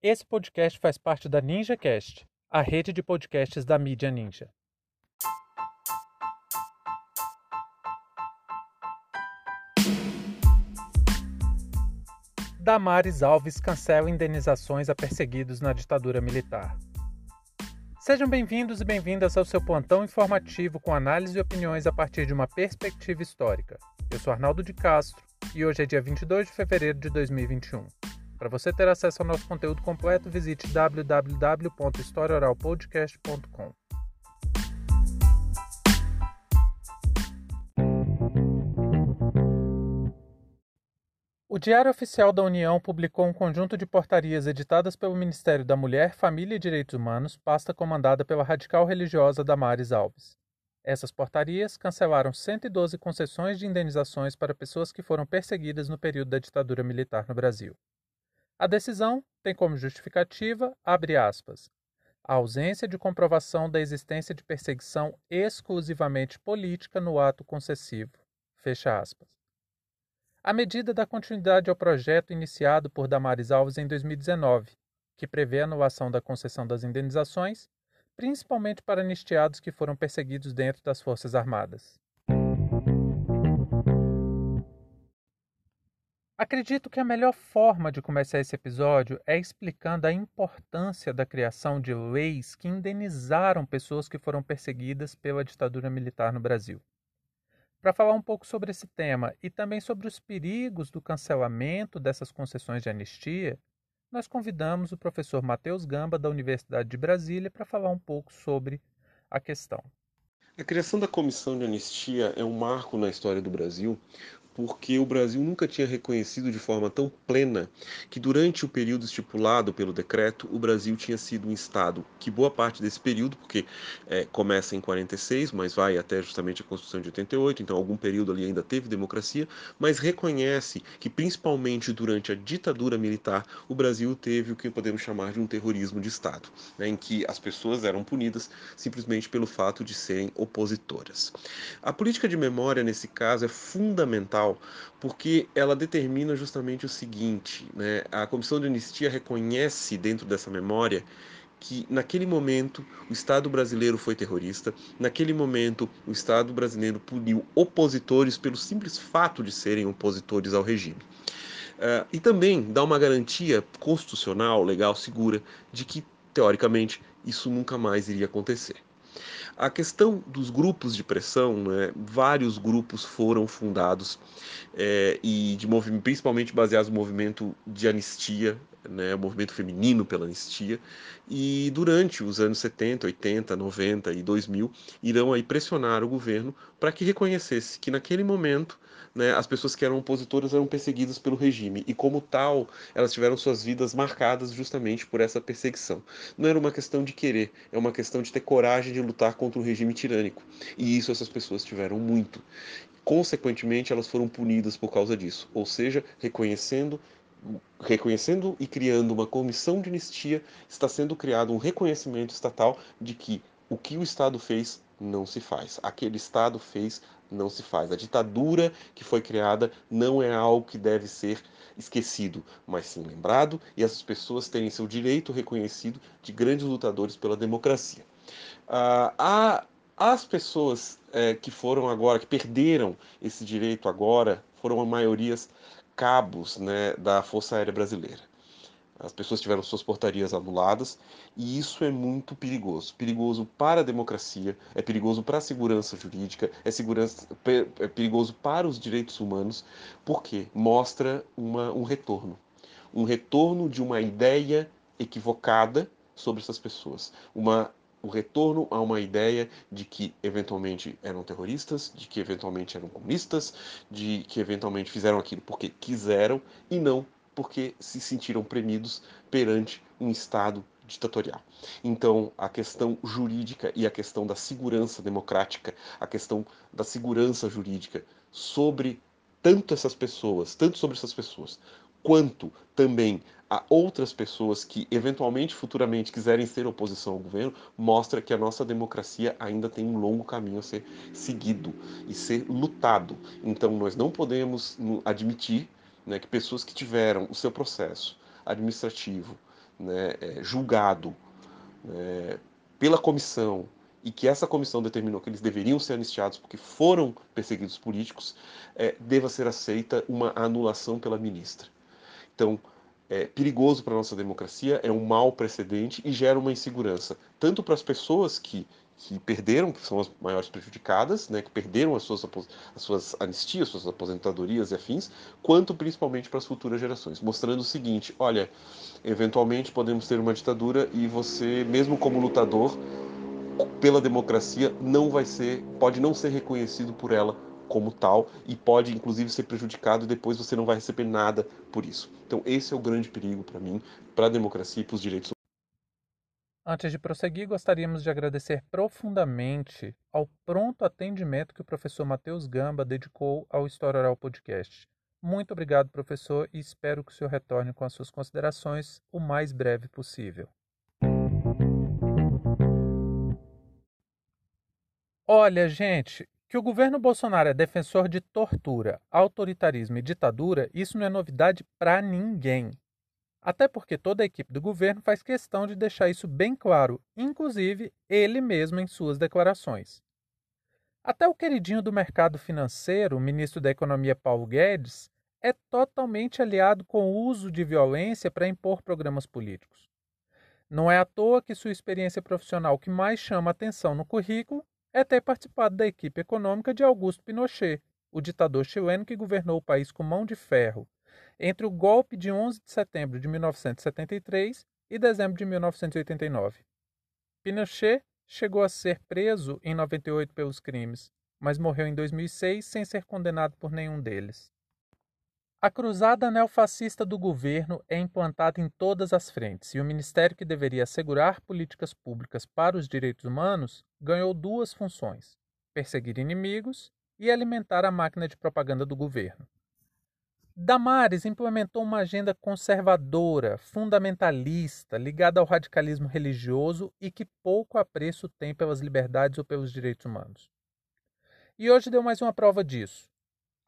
Esse podcast faz parte da NinjaCast, a rede de podcasts da mídia Ninja. Damares Alves cancela indenizações a perseguidos na ditadura militar. Sejam bem-vindos e bem-vindas ao seu plantão informativo com análise e opiniões a partir de uma perspectiva histórica. Eu sou Arnaldo de Castro e hoje é dia 22 de fevereiro de 2021. Para você ter acesso ao nosso conteúdo completo, visite www.historiaoralpodcast.com. O Diário Oficial da União publicou um conjunto de portarias editadas pelo Ministério da Mulher, Família e Direitos Humanos, pasta comandada pela radical religiosa Damares Alves. Essas portarias cancelaram 112 concessões de indenizações para pessoas que foram perseguidas no período da ditadura militar no Brasil. A decisão tem como justificativa, abre aspas, a ausência de comprovação da existência de perseguição exclusivamente política no ato concessivo. Fecha aspas. A medida dá continuidade ao projeto iniciado por Damares Alves em 2019, que prevê a anulação da concessão das indenizações, principalmente para anistiados que foram perseguidos dentro das Forças Armadas. Acredito que a melhor forma de começar esse episódio é explicando a importância da criação de leis que indenizaram pessoas que foram perseguidas pela ditadura militar no Brasil. Para falar um pouco sobre esse tema e também sobre os perigos do cancelamento dessas concessões de anistia, nós convidamos o professor Matheus Gamba, da Universidade de Brasília, para falar um pouco sobre a questão. A criação da Comissão de Anistia é um marco na história do Brasil, porque o Brasil nunca tinha reconhecido de forma tão plena que durante o período estipulado pelo decreto, o Brasil tinha sido um Estado que boa parte desse período, porque é, começa em 46, mas vai até justamente a Constituição de 88, então algum período ali ainda teve democracia, mas reconhece que principalmente durante a ditadura militar, o Brasil teve o que podemos chamar de um terrorismo de Estado, né, em que as pessoas eram punidas simplesmente pelo fato de serem opositoras. A política de memória, nesse caso, é fundamental porque ela determina justamente o seguinte: né? a Comissão de Anistia reconhece dentro dessa memória que naquele momento o Estado brasileiro foi terrorista, naquele momento o Estado brasileiro puniu opositores pelo simples fato de serem opositores ao regime. Uh, e também dá uma garantia constitucional, legal, segura, de que, teoricamente, isso nunca mais iria acontecer. A questão dos grupos de pressão, né, vários grupos foram fundados é, e de principalmente baseados no movimento de anistia, né, o movimento feminino pela anistia, e durante os anos 70, 80, 90 e 2000 irão aí pressionar o governo para que reconhecesse que naquele momento né, as pessoas que eram opositoras eram perseguidas pelo regime e, como tal, elas tiveram suas vidas marcadas justamente por essa perseguição. Não era uma questão de querer, é uma questão de ter coragem de lutar contra o regime tirânico. E isso essas pessoas tiveram muito. Consequentemente, elas foram punidas por causa disso, ou seja, reconhecendo reconhecendo e criando uma comissão de anistia, está sendo criado um reconhecimento estatal de que o que o Estado fez não se faz. Aquele Estado fez, não se faz. A ditadura que foi criada não é algo que deve ser esquecido, mas sim lembrado e essas pessoas terem seu direito reconhecido de grandes lutadores pela democracia. Ah, as pessoas é, que foram agora, que perderam esse direito agora, foram a maiorias cabos né, da Força Aérea Brasileira. As pessoas tiveram suas portarias anuladas e isso é muito perigoso. Perigoso para a democracia, é perigoso para a segurança jurídica, é, segurança, é perigoso para os direitos humanos, porque mostra uma, um retorno. Um retorno de uma ideia equivocada sobre essas pessoas. Uma o retorno a uma ideia de que eventualmente eram terroristas, de que eventualmente eram comunistas, de que eventualmente fizeram aquilo porque quiseram e não porque se sentiram premidos perante um Estado ditatorial. Então, a questão jurídica e a questão da segurança democrática, a questão da segurança jurídica sobre tanto essas pessoas, tanto sobre essas pessoas, quanto também a outras pessoas que eventualmente futuramente quiserem ser oposição ao governo, mostra que a nossa democracia ainda tem um longo caminho a ser seguido e ser lutado. Então nós não podemos admitir né, que pessoas que tiveram o seu processo administrativo né, é, julgado é, pela comissão e que essa comissão determinou que eles deveriam ser anistiados porque foram perseguidos políticos, é, deva ser aceita uma anulação pela ministra. Então, é perigoso para a nossa democracia, é um mau precedente e gera uma insegurança, tanto para as pessoas que, que perderam, que são as maiores prejudicadas, né, que perderam as suas, as suas anistias, suas aposentadorias e afins, quanto principalmente para as futuras gerações, mostrando o seguinte: olha, eventualmente podemos ter uma ditadura e você, mesmo como lutador pela democracia, não vai ser, pode não ser reconhecido por ela como tal e pode inclusive ser prejudicado e depois você não vai receber nada por isso. Então esse é o grande perigo para mim, para a democracia e para os direitos Antes de prosseguir, gostaríamos de agradecer profundamente ao pronto atendimento que o professor Matheus Gamba dedicou ao História Oral Podcast. Muito obrigado, professor, e espero que o senhor retorne com as suas considerações o mais breve possível. Olha, gente, que o governo Bolsonaro é defensor de tortura, autoritarismo e ditadura, isso não é novidade para ninguém. Até porque toda a equipe do governo faz questão de deixar isso bem claro, inclusive ele mesmo em suas declarações. Até o queridinho do mercado financeiro, o ministro da Economia Paulo Guedes, é totalmente aliado com o uso de violência para impor programas políticos. Não é à toa que sua experiência profissional que mais chama atenção no currículo é ter participado da equipe econômica de Augusto Pinochet, o ditador chileno que governou o país com mão de ferro entre o golpe de 11 de setembro de 1973 e dezembro de 1989. Pinochet chegou a ser preso em 98 pelos crimes, mas morreu em 2006 sem ser condenado por nenhum deles. A cruzada neofascista do governo é implantada em todas as frentes e o ministério que deveria assegurar políticas públicas para os direitos humanos ganhou duas funções: perseguir inimigos e alimentar a máquina de propaganda do governo. Damares implementou uma agenda conservadora, fundamentalista, ligada ao radicalismo religioso e que pouco apreço tem pelas liberdades ou pelos direitos humanos. E hoje deu mais uma prova disso.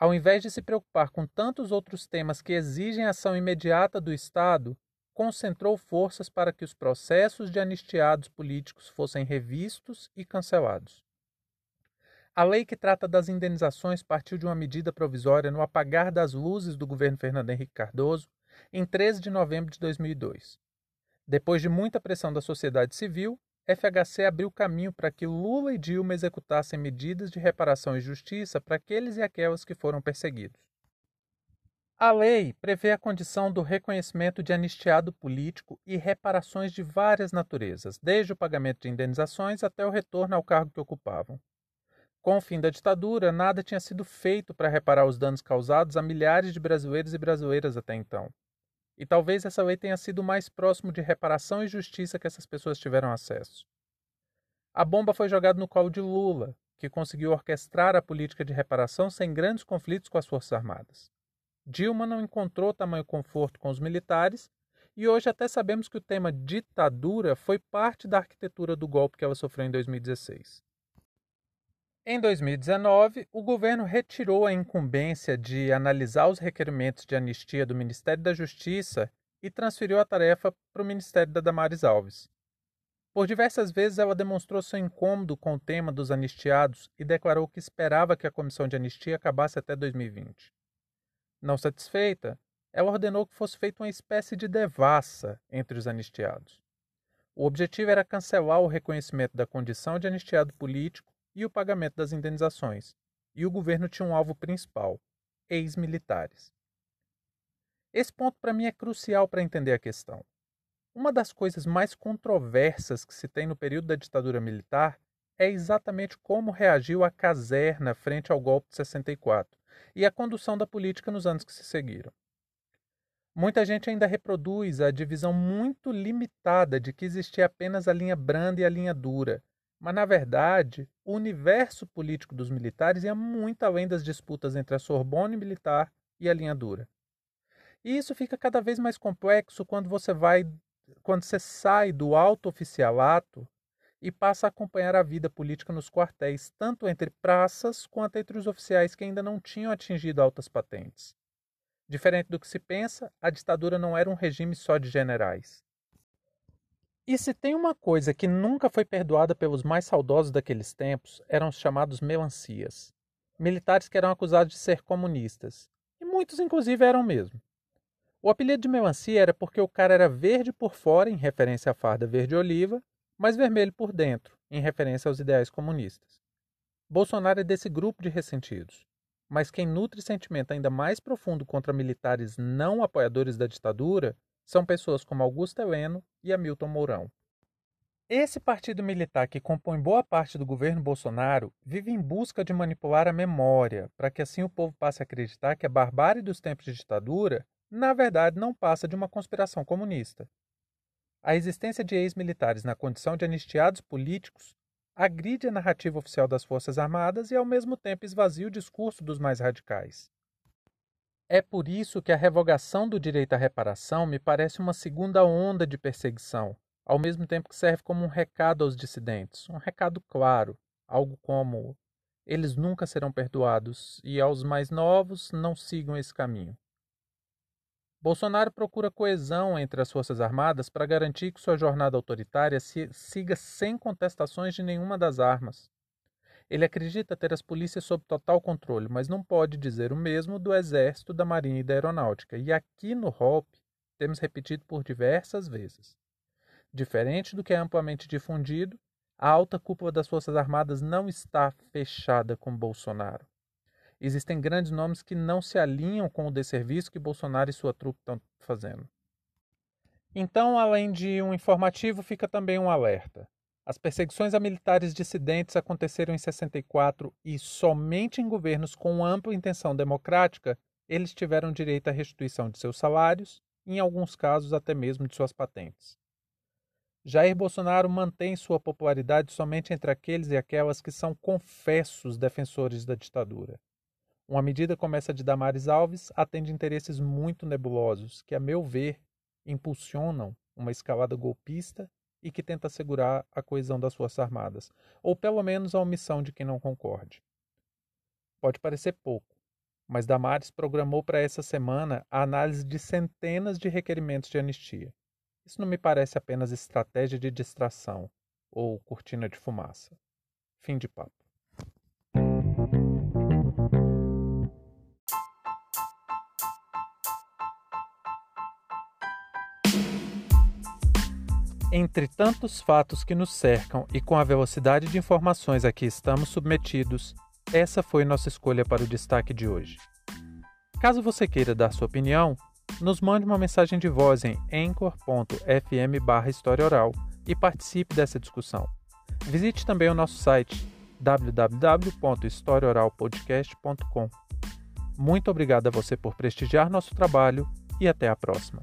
Ao invés de se preocupar com tantos outros temas que exigem ação imediata do Estado, concentrou forças para que os processos de anistiados políticos fossem revistos e cancelados. A lei que trata das indenizações partiu de uma medida provisória no apagar das luzes do governo Fernando Henrique Cardoso em 13 de novembro de 2002. Depois de muita pressão da sociedade civil, FHC abriu caminho para que Lula e Dilma executassem medidas de reparação e justiça para aqueles e aquelas que foram perseguidos. A lei prevê a condição do reconhecimento de anistiado político e reparações de várias naturezas, desde o pagamento de indenizações até o retorno ao cargo que ocupavam. Com o fim da ditadura, nada tinha sido feito para reparar os danos causados a milhares de brasileiros e brasileiras até então. E talvez essa lei tenha sido o mais próximo de reparação e justiça que essas pessoas tiveram acesso. A bomba foi jogada no colo de Lula, que conseguiu orquestrar a política de reparação sem grandes conflitos com as Forças Armadas. Dilma não encontrou tamanho conforto com os militares e hoje até sabemos que o tema ditadura foi parte da arquitetura do golpe que ela sofreu em 2016. Em 2019, o governo retirou a incumbência de analisar os requerimentos de anistia do Ministério da Justiça e transferiu a tarefa para o Ministério da Damares Alves. Por diversas vezes ela demonstrou seu incômodo com o tema dos anistiados e declarou que esperava que a comissão de anistia acabasse até 2020. Não satisfeita, ela ordenou que fosse feita uma espécie de devassa entre os anistiados. O objetivo era cancelar o reconhecimento da condição de anistiado político e o pagamento das indenizações, e o governo tinha um alvo principal: ex-militares. Esse ponto para mim é crucial para entender a questão. Uma das coisas mais controversas que se tem no período da ditadura militar é exatamente como reagiu a caserna frente ao golpe de 64 e a condução da política nos anos que se seguiram. Muita gente ainda reproduz a divisão muito limitada de que existia apenas a linha branda e a linha dura, mas, na verdade, o universo político dos militares ia muito além das disputas entre a Sorbonne militar e a linha dura. E isso fica cada vez mais complexo quando você vai, quando você sai do alto oficialato e passa a acompanhar a vida política nos quartéis, tanto entre praças quanto entre os oficiais que ainda não tinham atingido altas patentes. Diferente do que se pensa, a ditadura não era um regime só de generais. E se tem uma coisa que nunca foi perdoada pelos mais saudosos daqueles tempos, eram os chamados melancias. Militares que eram acusados de ser comunistas. E muitos, inclusive, eram mesmo. O apelido de melancia era porque o cara era verde por fora, em referência à farda verde-oliva, mas vermelho por dentro, em referência aos ideais comunistas. Bolsonaro é desse grupo de ressentidos. Mas quem nutre sentimento ainda mais profundo contra militares não apoiadores da ditadura são pessoas como Augusto Heleno e Hamilton Mourão. Esse partido militar que compõe boa parte do governo Bolsonaro vive em busca de manipular a memória, para que assim o povo passe a acreditar que a barbárie dos tempos de ditadura, na verdade, não passa de uma conspiração comunista. A existência de ex-militares na condição de anistiados políticos agride a narrativa oficial das Forças Armadas e, ao mesmo tempo, esvazia o discurso dos mais radicais. É por isso que a revogação do direito à reparação me parece uma segunda onda de perseguição, ao mesmo tempo que serve como um recado aos dissidentes, um recado claro, algo como eles nunca serão perdoados e aos mais novos não sigam esse caminho. Bolsonaro procura coesão entre as Forças Armadas para garantir que sua jornada autoritária siga sem contestações de nenhuma das armas. Ele acredita ter as polícias sob total controle, mas não pode dizer o mesmo do Exército, da Marinha e da Aeronáutica. E aqui no HOP temos repetido por diversas vezes. Diferente do que é amplamente difundido, a alta cúpula das Forças Armadas não está fechada com Bolsonaro. Existem grandes nomes que não se alinham com o desserviço que Bolsonaro e sua trupe estão fazendo. Então, além de um informativo, fica também um alerta. As perseguições a militares dissidentes aconteceram em 64 e somente em governos com ampla intenção democrática eles tiveram direito à restituição de seus salários, em alguns casos até mesmo de suas patentes. Jair Bolsonaro mantém sua popularidade somente entre aqueles e aquelas que são confessos defensores da ditadura. Uma medida como essa de Damares Alves atende interesses muito nebulosos que, a meu ver, impulsionam uma escalada golpista e que tenta assegurar a coesão das Forças Armadas, ou pelo menos a omissão de quem não concorde. Pode parecer pouco, mas Damares programou para essa semana a análise de centenas de requerimentos de anistia. Isso não me parece apenas estratégia de distração ou cortina de fumaça. Fim de papo. Entre tantos fatos que nos cercam e com a velocidade de informações a que estamos submetidos, essa foi nossa escolha para o destaque de hoje. Caso você queira dar sua opinião, nos mande uma mensagem de voz em anchor.fm barra História Oral e participe dessa discussão. Visite também o nosso site www.historiaoralpodcast.com. Muito obrigado a você por prestigiar nosso trabalho e até a próxima.